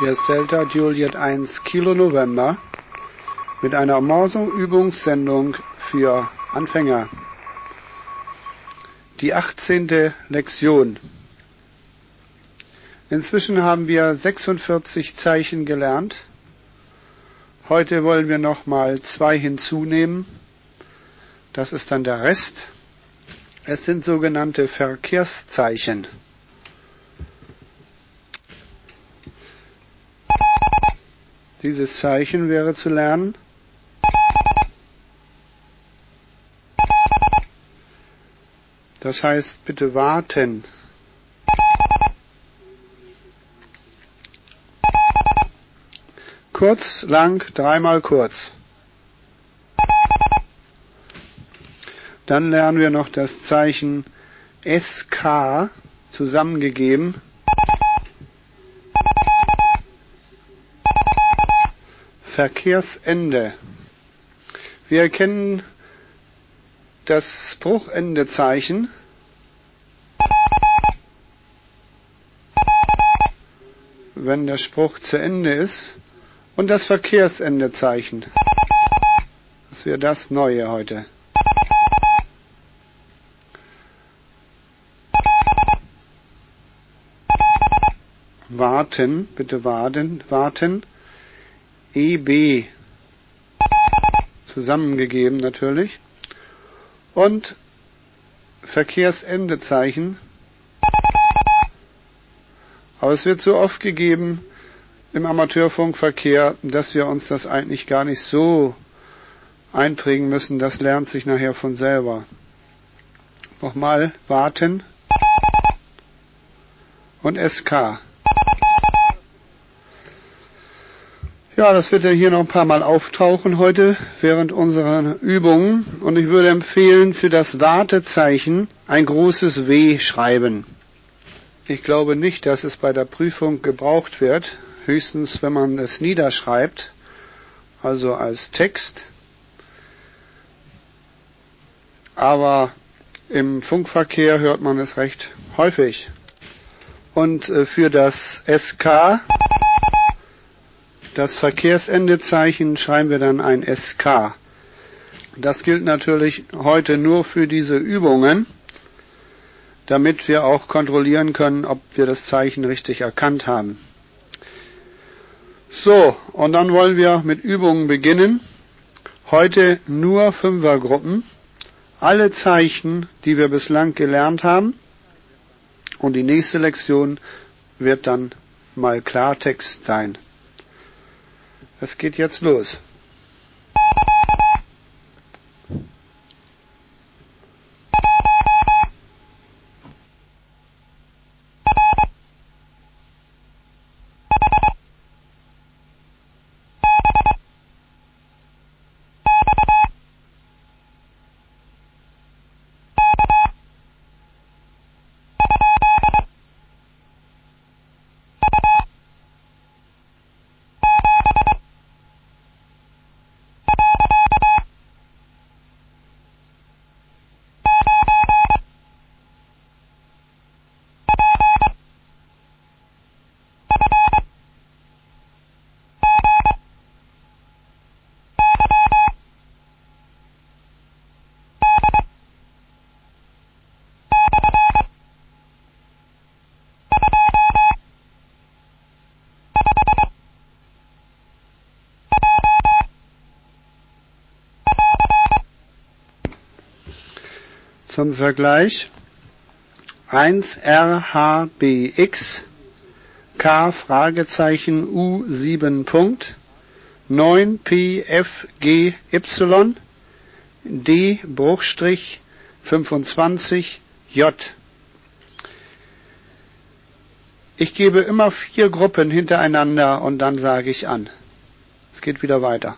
Hier ist Delta Juliet 1 Kilo November mit einer Morso-Übungssendung für Anfänger. Die 18. Lektion. Inzwischen haben wir 46 Zeichen gelernt. Heute wollen wir noch mal zwei hinzunehmen. Das ist dann der Rest. Es sind sogenannte Verkehrszeichen. Dieses Zeichen wäre zu lernen. Das heißt, bitte warten. Kurz, lang, dreimal kurz. Dann lernen wir noch das Zeichen SK zusammengegeben. Verkehrsende. Wir erkennen das Bruchendezeichen. wenn der Spruch zu Ende ist und das Verkehrsendezeichen. Das wäre das Neue heute. Warten, bitte warten, warten. EB zusammengegeben natürlich. Und Verkehrsendezeichen. Aber es wird so oft gegeben im Amateurfunkverkehr, dass wir uns das eigentlich gar nicht so einprägen müssen. Das lernt sich nachher von selber. Nochmal warten und SK. Ja, das wird ja hier noch ein paar Mal auftauchen heute während unserer Übungen und ich würde empfehlen, für das Wartezeichen ein großes W schreiben. Ich glaube nicht, dass es bei der Prüfung gebraucht wird, höchstens wenn man es niederschreibt, also als Text. Aber im Funkverkehr hört man es recht häufig. Und äh, für das SK das Verkehrsendezeichen schreiben wir dann ein SK. Das gilt natürlich heute nur für diese Übungen, damit wir auch kontrollieren können, ob wir das Zeichen richtig erkannt haben. So, und dann wollen wir mit Übungen beginnen. Heute nur Fünfergruppen. Alle Zeichen, die wir bislang gelernt haben. Und die nächste Lektion wird dann mal Klartext sein. Es geht jetzt los. Zum Vergleich 1RHBX K Fragezeichen U7 Punkt 9PFGY D Bruchstrich 25 J. Ich gebe immer vier Gruppen hintereinander und dann sage ich an. Es geht wieder weiter.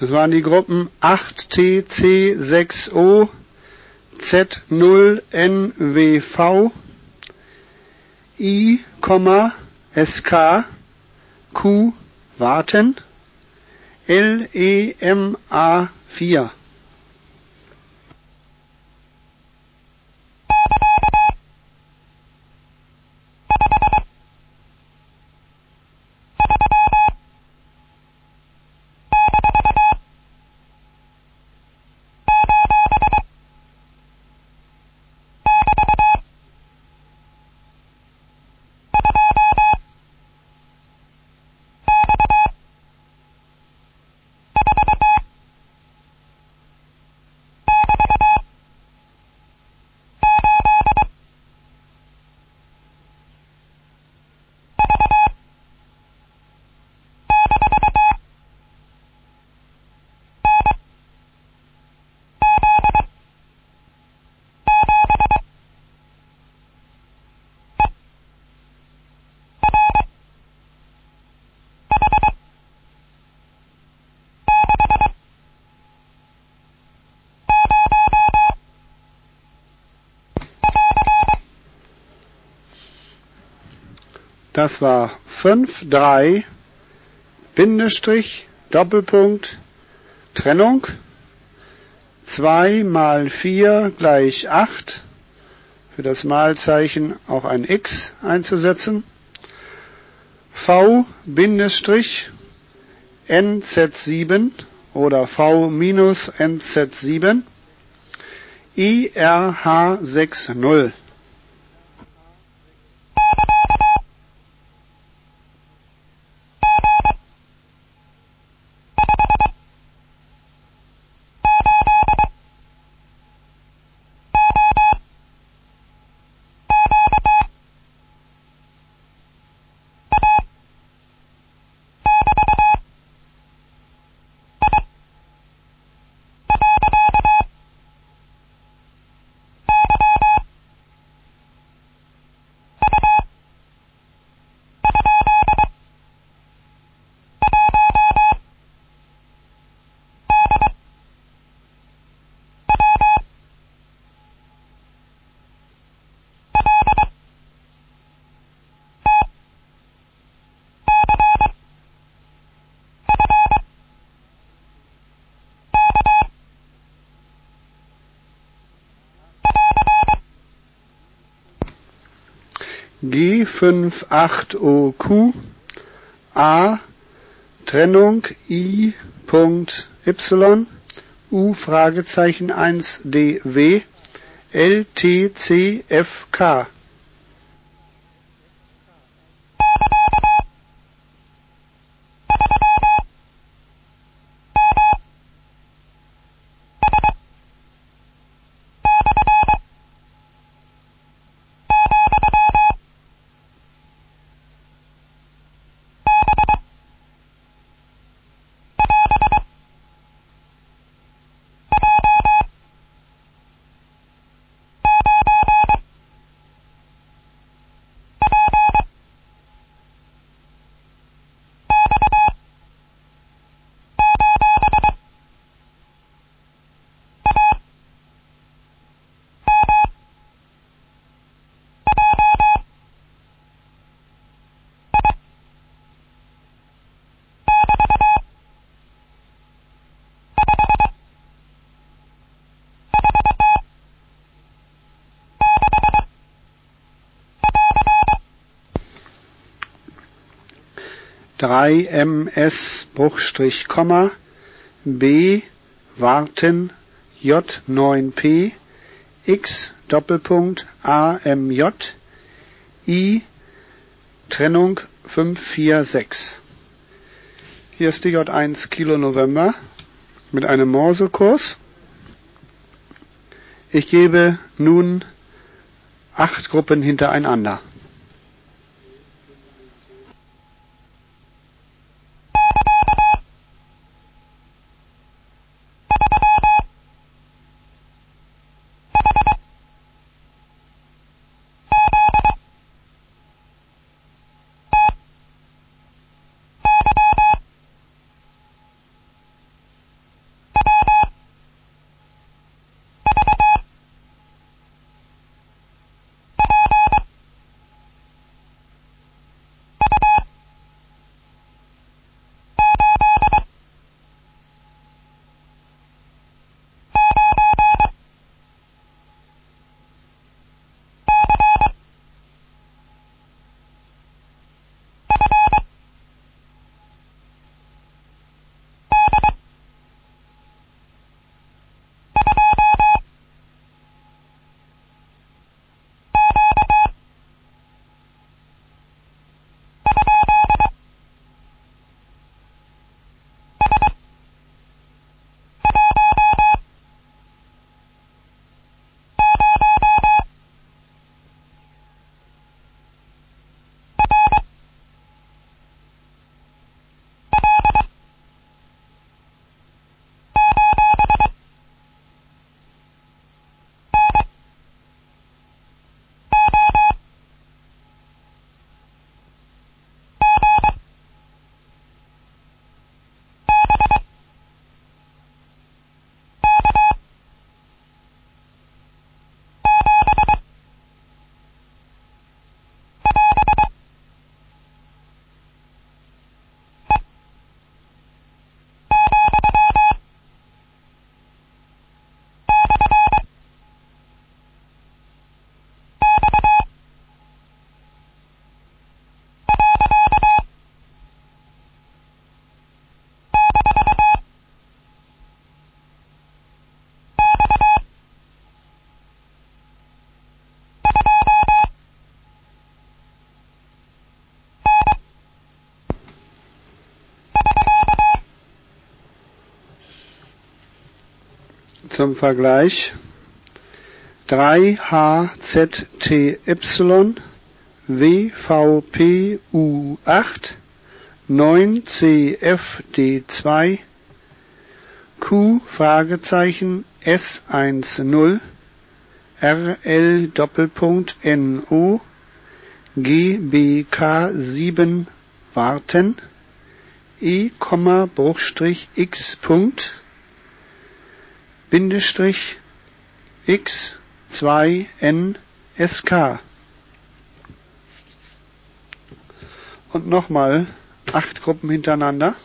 Das waren die Gruppen 8TC6O, Z0NWV, I, SK, Q, warten, LEMA4. Das war 5, 3, Bindestrich, Doppelpunkt, Trennung. 2 mal 4 gleich 8. Für das Malzeichen auch ein X einzusetzen. V Bindestrich NZ7 oder V minus NZ7 IRH60 G58OQ A Trennung I. Y U Fragezeichen 1 DW LTCFK drei ms Bruchstrich Komma B Warten J 9 P X Doppelpunkt AMJ I Trennung 546. Hier ist die J1 Kilo November mit einem Morsekurs. Ich gebe nun acht Gruppen hintereinander. Zum Vergleich. 3HZTY WVPU8 9CFD2 Q Fragezeichen S10 RL Doppelpunkt NO GBK7 warten E, Bruchstrich X Punkt Bindestrich X 2 N SK und nochmal acht Gruppen hintereinander.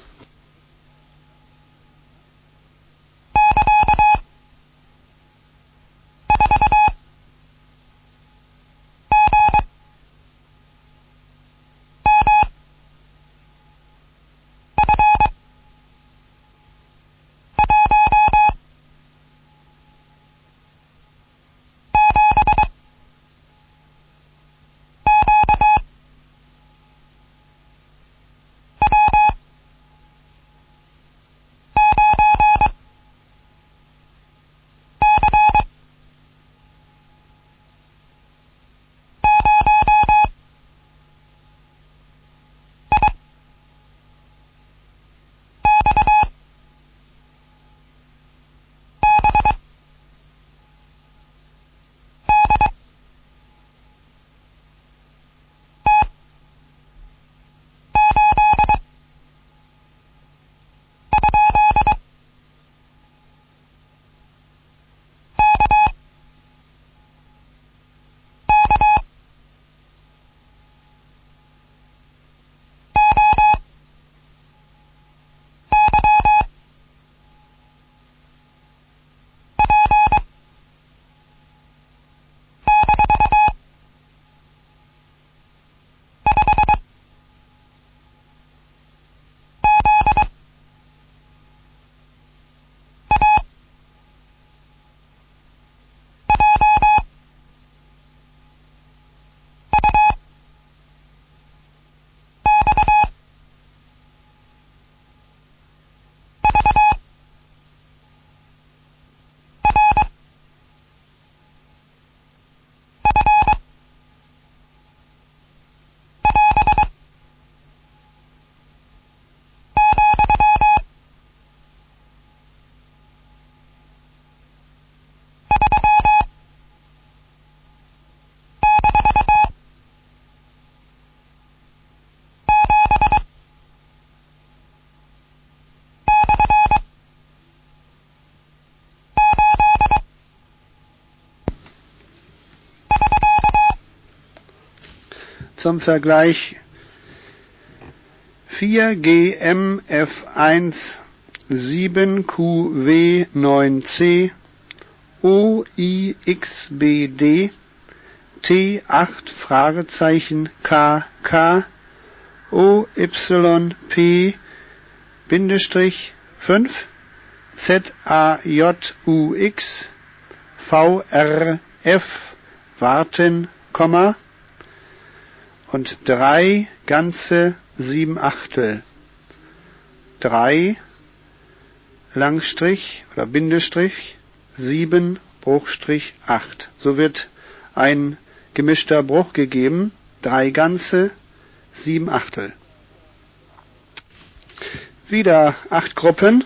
Zum Vergleich. 4GMF1 7QW9C OIXBD T8 Fragezeichen KK OYP Bindestrich 5 ZAJUX VRF Warten, Komma und drei ganze sieben Achtel. Drei Langstrich oder Bindestrich sieben Bruchstrich acht. So wird ein gemischter Bruch gegeben. Drei ganze sieben Achtel. Wieder acht Gruppen.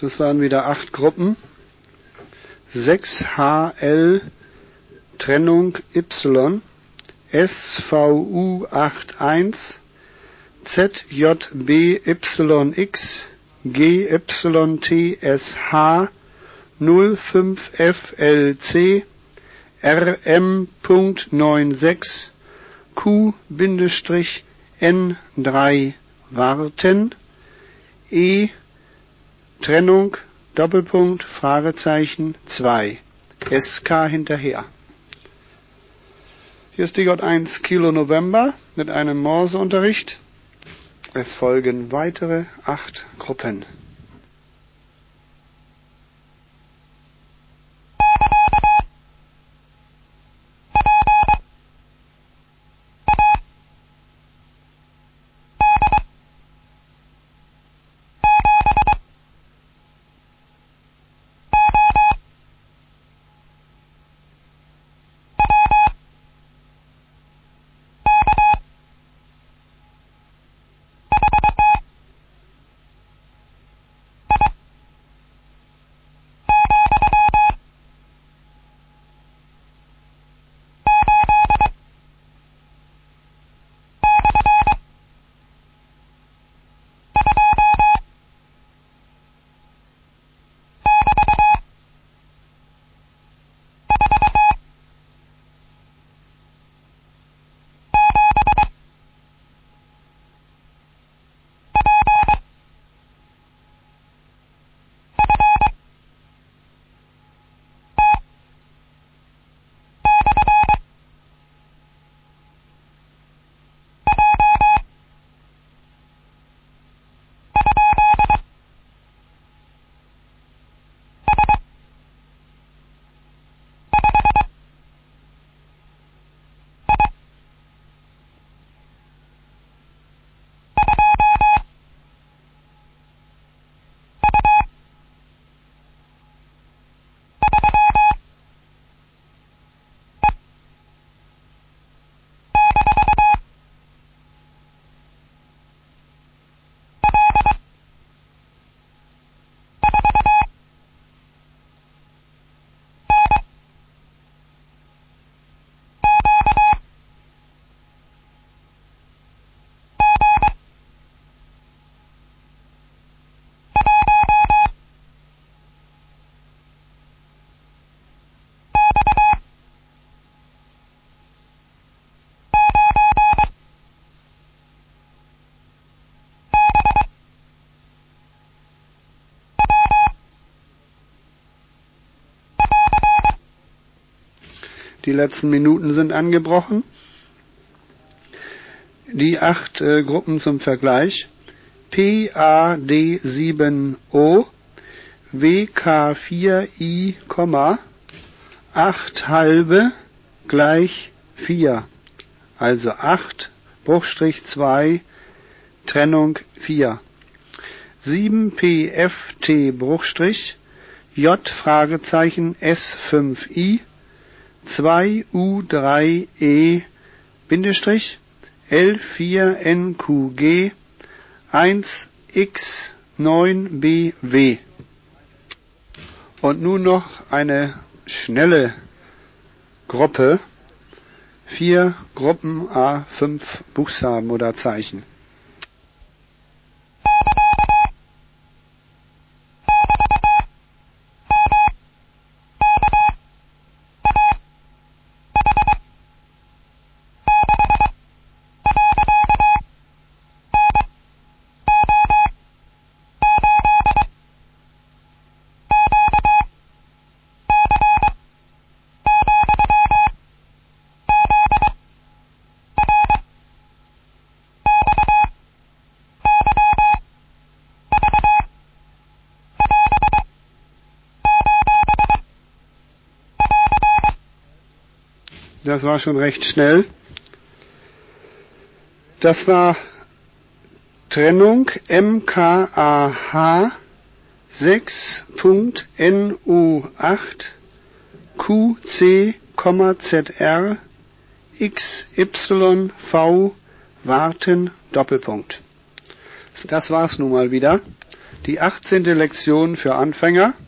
Das waren wieder acht Gruppen. 6HL Trennung Y, SVU 81, ZJBYX, GYTSH 05FLC, RM.96, Q-N3 warten, E Trennung Doppelpunkt Fragezeichen 2 SK hinterher. Hier ist DJ1 Kilo November mit einem Morseunterricht. Es folgen weitere acht Gruppen. Die letzten Minuten sind angebrochen. Die acht äh, Gruppen zum Vergleich. PAD7O, WK4I, 8 halbe gleich 4. Also 8 Bruchstrich 2 Trennung 4. 7PFT Bruchstrich J Fragezeichen S5I 2U3E Bindestrich L4NQG 1X9BW. Und nun noch eine schnelle Gruppe. Vier Gruppen A5 Buchstaben oder Zeichen. Das war schon recht schnell. Das war Trennung MKAH 6.NU8 QC,ZR XYV Warten Doppelpunkt. Das war's nun mal wieder. die 18. Lektion für Anfänger –